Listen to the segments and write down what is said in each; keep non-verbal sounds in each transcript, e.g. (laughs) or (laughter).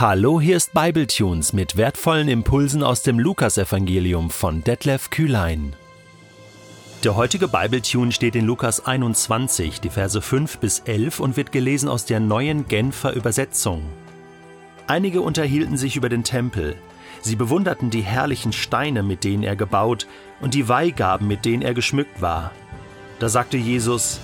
Hallo, hier ist Bibletunes mit wertvollen Impulsen aus dem Lukasevangelium von Detlef Kühlein. Der heutige Bibletune steht in Lukas 21, die Verse 5 bis 11 und wird gelesen aus der neuen Genfer Übersetzung. Einige unterhielten sich über den Tempel. Sie bewunderten die herrlichen Steine, mit denen er gebaut, und die Weihgaben, mit denen er geschmückt war. Da sagte Jesus,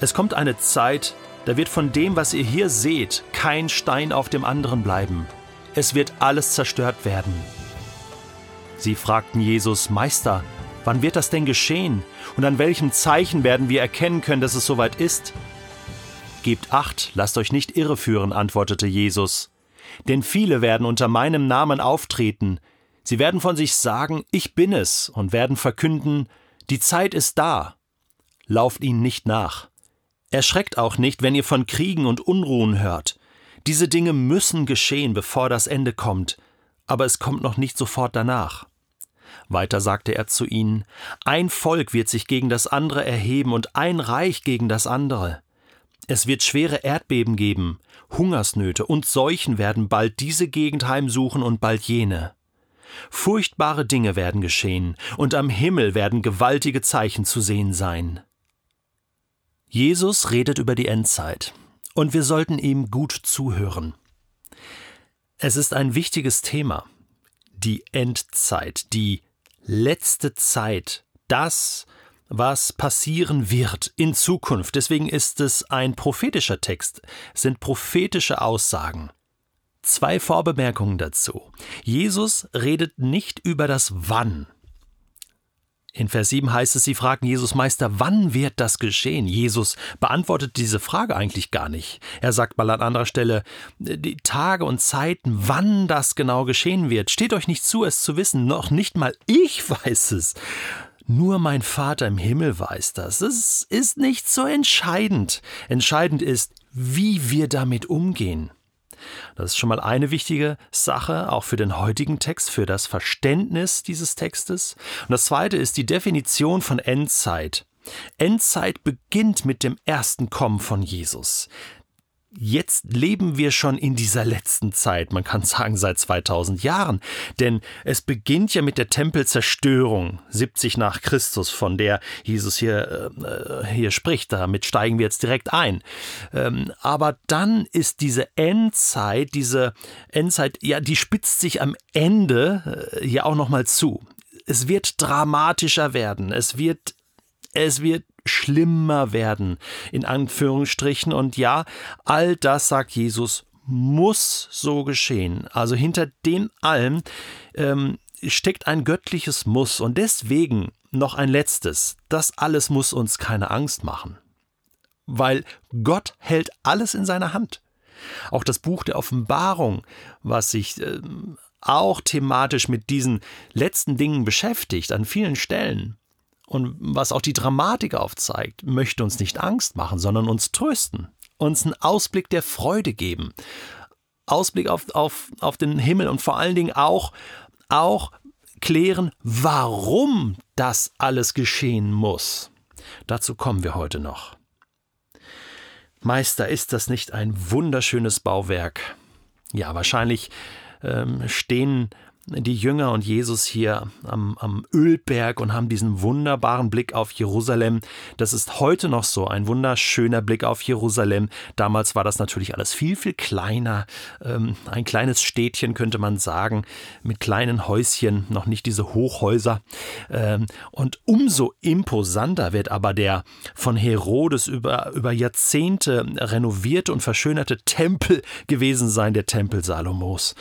Es kommt eine Zeit, da wird von dem, was ihr hier seht, kein Stein auf dem anderen bleiben. Es wird alles zerstört werden. Sie fragten Jesus, Meister, wann wird das denn geschehen? Und an welchem Zeichen werden wir erkennen können, dass es soweit ist? Gebt acht, lasst euch nicht irreführen, antwortete Jesus. Denn viele werden unter meinem Namen auftreten. Sie werden von sich sagen, ich bin es, und werden verkünden, die Zeit ist da. Lauft ihnen nicht nach. Erschreckt auch nicht, wenn ihr von Kriegen und Unruhen hört. Diese Dinge müssen geschehen, bevor das Ende kommt, aber es kommt noch nicht sofort danach. Weiter sagte er zu ihnen, ein Volk wird sich gegen das andere erheben und ein Reich gegen das andere. Es wird schwere Erdbeben geben, Hungersnöte und Seuchen werden bald diese Gegend heimsuchen und bald jene. Furchtbare Dinge werden geschehen, und am Himmel werden gewaltige Zeichen zu sehen sein. Jesus redet über die Endzeit und wir sollten ihm gut zuhören. Es ist ein wichtiges Thema. Die Endzeit, die letzte Zeit, das, was passieren wird in Zukunft. Deswegen ist es ein prophetischer Text, sind prophetische Aussagen. Zwei Vorbemerkungen dazu. Jesus redet nicht über das Wann, in Vers 7 heißt es, sie fragen Jesus Meister, wann wird das geschehen? Jesus beantwortet diese Frage eigentlich gar nicht. Er sagt mal an anderer Stelle, die Tage und Zeiten, wann das genau geschehen wird, steht euch nicht zu, es zu wissen, noch nicht mal ich weiß es. Nur mein Vater im Himmel weiß das. Es ist nicht so entscheidend. Entscheidend ist, wie wir damit umgehen. Das ist schon mal eine wichtige Sache, auch für den heutigen Text, für das Verständnis dieses Textes. Und das zweite ist die Definition von Endzeit. Endzeit beginnt mit dem ersten Kommen von Jesus jetzt leben wir schon in dieser letzten Zeit, man kann sagen seit 2000 Jahren, denn es beginnt ja mit der Tempelzerstörung 70 nach Christus, von der Jesus hier, äh, hier spricht, damit steigen wir jetzt direkt ein. Ähm, aber dann ist diese Endzeit, diese Endzeit, ja, die spitzt sich am Ende äh, hier auch nochmal zu. Es wird dramatischer werden, es wird es wird schlimmer werden, in Anführungsstrichen. Und ja, all das, sagt Jesus, muss so geschehen. Also hinter dem allem ähm, steckt ein göttliches Muss. Und deswegen noch ein letztes. Das alles muss uns keine Angst machen. Weil Gott hält alles in seiner Hand. Auch das Buch der Offenbarung, was sich äh, auch thematisch mit diesen letzten Dingen beschäftigt, an vielen Stellen, und was auch die Dramatik aufzeigt, möchte uns nicht Angst machen, sondern uns trösten, uns einen Ausblick der Freude geben, Ausblick auf, auf, auf den Himmel und vor allen Dingen auch, auch klären, warum das alles geschehen muss. Dazu kommen wir heute noch. Meister, ist das nicht ein wunderschönes Bauwerk? Ja, wahrscheinlich ähm, stehen die Jünger und Jesus hier am, am Ölberg und haben diesen wunderbaren Blick auf Jerusalem. Das ist heute noch so, ein wunderschöner Blick auf Jerusalem. Damals war das natürlich alles viel, viel kleiner. Ähm, ein kleines Städtchen könnte man sagen, mit kleinen Häuschen, noch nicht diese Hochhäuser. Ähm, und umso imposanter wird aber der von Herodes über, über Jahrzehnte renovierte und verschönerte Tempel gewesen sein, der Tempel Salomos.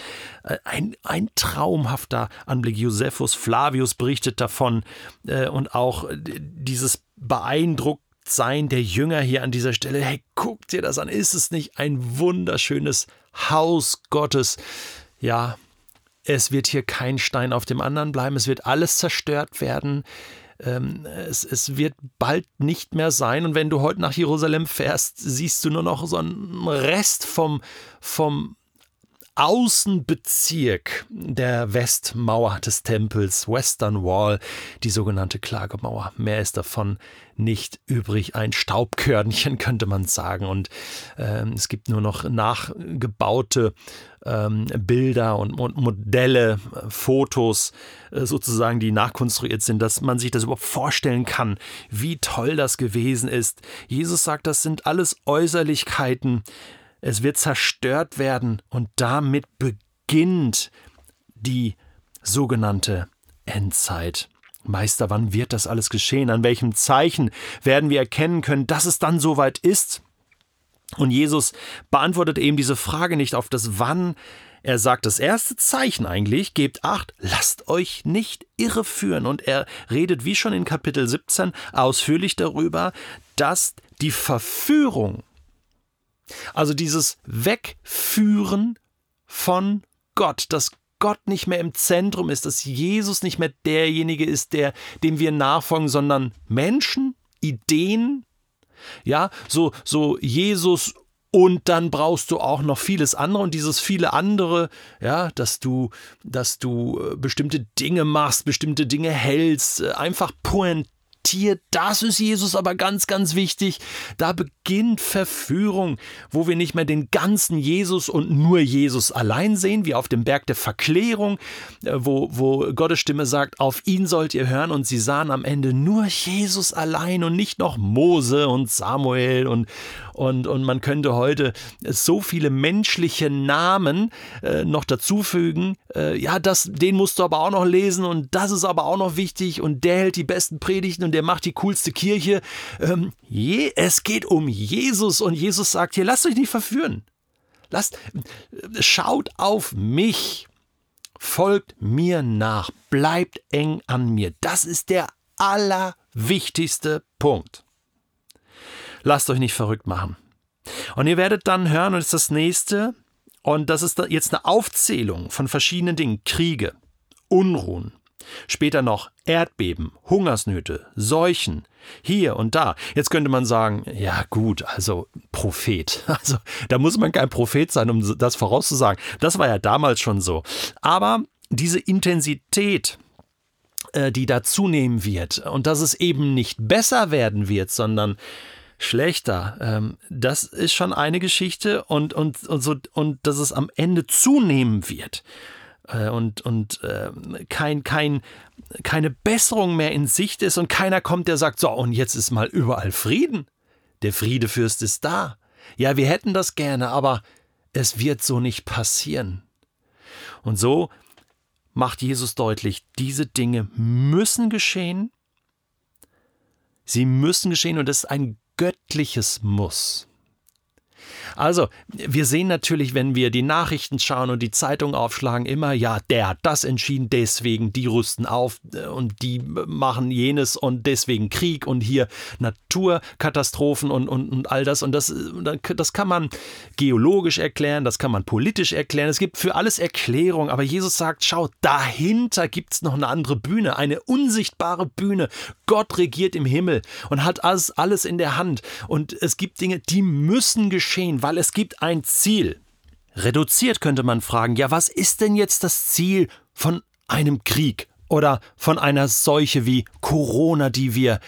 Äh, ein, ein traumhafter Anblick. Josephus Flavius berichtet davon äh, und auch äh, dieses Beeindrucktsein der Jünger hier an dieser Stelle. Hey, guck dir das an. Ist es nicht ein wunderschönes Haus Gottes? Ja, es wird hier kein Stein auf dem anderen bleiben. Es wird alles zerstört werden. Ähm, es, es, wird bald nicht mehr sein. Und wenn du heute nach Jerusalem fährst, siehst du nur noch so einen Rest vom, vom Außenbezirk der Westmauer des Tempels, Western Wall, die sogenannte Klagemauer. Mehr ist davon nicht übrig. Ein Staubkörnchen (laughs) könnte man sagen. Und ähm, es gibt nur noch nachgebaute ähm, Bilder und, und, Modelle, äh, Fotos äh, sozusagen, die nachkonstruiert sind, dass man sich das überhaupt vorstellen kann, wie toll das gewesen ist. Jesus sagt, das sind alles Äußerlichkeiten es wird zerstört werden und damit beginnt die sogenannte Endzeit. Meister, wann wird das alles geschehen? An welchem Zeichen werden wir erkennen können, dass es dann soweit ist? Und Jesus beantwortet eben diese Frage nicht auf das Wann. Er sagt das erste Zeichen eigentlich, gebt acht, lasst euch nicht irreführen. Und er redet wie schon in Kapitel 17 ausführlich darüber, dass die Verführung also dieses Wegführen von Gott, dass Gott nicht mehr im Zentrum ist, dass Jesus nicht mehr derjenige ist, der, dem wir nachfolgen, sondern Menschen, Ideen, ja, so, so Jesus und dann brauchst du auch noch vieles andere und dieses viele andere, ja, dass du, dass du äh, bestimmte Dinge machst, bestimmte Dinge hältst, äh, einfach pointiert Tier, das ist Jesus aber ganz, ganz wichtig. Da beginnt Verführung, wo wir nicht mehr den ganzen Jesus und nur Jesus allein sehen, wie auf dem Berg der Verklärung, äh, wo, wo Gottes Stimme sagt, auf ihn sollt ihr hören und sie sahen am Ende nur Jesus allein und nicht noch Mose und Samuel und, und, und man könnte heute so viele menschliche Namen äh, noch dazufügen. Äh, ja, das, den musst du aber auch noch lesen und das ist aber auch noch wichtig und der hält die besten Predigten und der macht die coolste Kirche. Ähm, je, es geht um Jesus und Jesus sagt hier, lasst euch nicht verführen. Lasst, schaut auf mich. Folgt mir nach. Bleibt eng an mir. Das ist der allerwichtigste Punkt. Lasst euch nicht verrückt machen. Und ihr werdet dann hören, und das ist das nächste, und das ist jetzt eine Aufzählung von verschiedenen Dingen. Kriege, Unruhen, später noch Erdbeben, Hungersnöte, Seuchen, hier und da. Jetzt könnte man sagen, ja gut, also Prophet. (laughs) Also da muss man kein Prophet sein, um das vorauszusagen. Das war ja damals schon so. Aber diese Intensität, äh, die da zunehmen wird und dass es eben nicht besser werden wird, sondern schlechter. Ähm, das ist schon eine Geschichte und, und, und, so, und dass es am Ende zunehmen wird. Äh, und, und äh, kein, kein, keine Besserung mehr in Sicht ist und keiner kommt, der sagt, so, und jetzt ist mal überall Frieden. Der Friedefürst ist da. Ja, wir hätten das gerne, aber es wird so nicht passieren. Und so macht Jesus deutlich, diese Dinge müssen geschehen. Sie müssen geschehen und das ist ein göttliches Muss. Also, wir sehen natürlich, wenn wir die Nachrichten schauen und die Zeitung aufschlagen, immer, ja, der hat das entschieden, deswegen, die rüsten auf äh, und die machen jenes und deswegen Krieg und hier Naturkatastrophen und, und, und all das. Und das, äh, das kann man geologisch erklären, das kann man politisch erklären. Es gibt für alles Erklärung, aber Jesus sagt, schau, dahinter gibt es noch eine andere Bühne, eine unsichtbare Bühne. Gott regiert im Himmel und hat alles, alles in der Hand. Und es gibt Dinge, die müssen geschehen, weil es gibt ein Ziel. Reduziert könnte man fragen, ja, was ist denn jetzt das Ziel von einem Krieg oder von einer Seuche wie Corona, die wir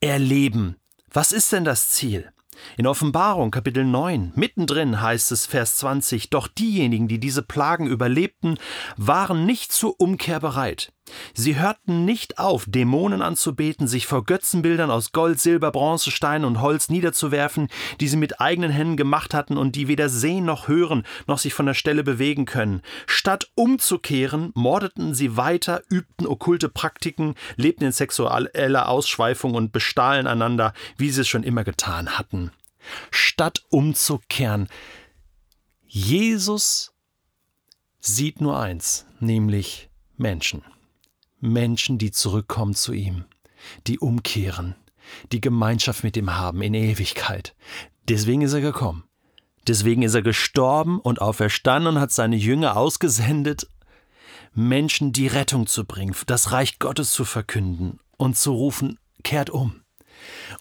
erleben? Was ist denn das Ziel? In Offenbarung Kapitel 9, mittendrin heißt es Vers 20, Doch diejenigen, die diese Plagen überlebten, waren nicht zur Umkehr bereit. Sie hörten nicht auf, Dämonen anzubeten, sich vor Götzenbildern aus Gold, Silber, Bronze, Stein und Holz niederzuwerfen, die sie mit eigenen Händen gemacht hatten und die weder sehen noch hören, noch sich von der Stelle bewegen können. Statt umzukehren, mordeten sie weiter, übten okkulte Praktiken, lebten in sexueller Ausschweifung und bestahlen einander, wie sie es schon immer getan hatten. Statt umzukehren, Jesus sieht nur eins, nämlich Menschen. Menschen, die zurückkommen zu ihm, die umkehren, die Gemeinschaft mit ihm haben in Ewigkeit. Deswegen ist er gekommen. Deswegen ist er gestorben und auferstanden und hat seine Jünger ausgesendet, Menschen die Rettung zu bringen, das Reich Gottes zu verkünden und zu rufen, kehrt um.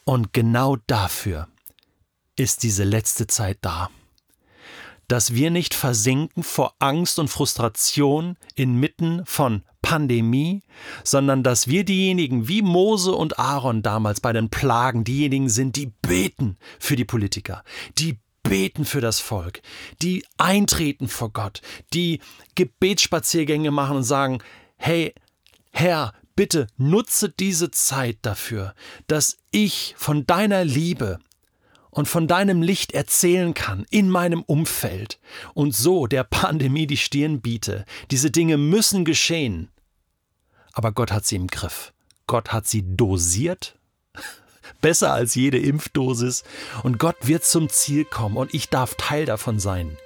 Und genau dafür ist diese letzte Zeit da dass wir nicht versinken vor Angst und Frustration inmitten von Pandemie, sondern dass wir diejenigen wie Mose und Aaron damals bei den Plagen diejenigen sind, die beten für die Politiker, die beten für das Volk, die eintreten vor Gott, die Gebetsspaziergänge machen und sagen, hey, Herr, bitte nutze diese Zeit dafür, dass ich von deiner Liebe und von deinem Licht erzählen kann in meinem Umfeld und so der Pandemie die Stirn biete. Diese Dinge müssen geschehen. Aber Gott hat sie im Griff. Gott hat sie dosiert. (laughs) Besser als jede Impfdosis. Und Gott wird zum Ziel kommen und ich darf Teil davon sein.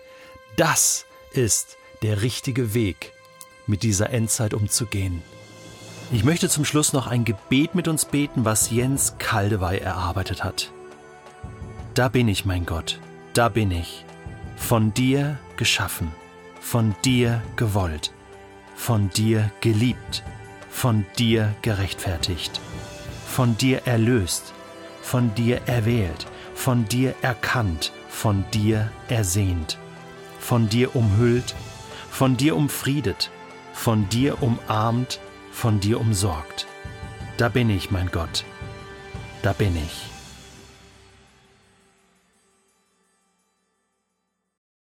Das ist der richtige Weg, mit dieser Endzeit umzugehen. Ich möchte zum Schluss noch ein Gebet mit uns beten, was Jens Kaldewey erarbeitet hat. Da bin ich, mein Gott, da bin ich, von dir geschaffen, von dir gewollt, von dir geliebt, von dir gerechtfertigt, von dir erlöst, von dir erwählt, von dir erkannt, von dir ersehnt, von dir umhüllt, von dir umfriedet, von dir umarmt, von dir umsorgt. Da bin ich, mein Gott, da bin ich.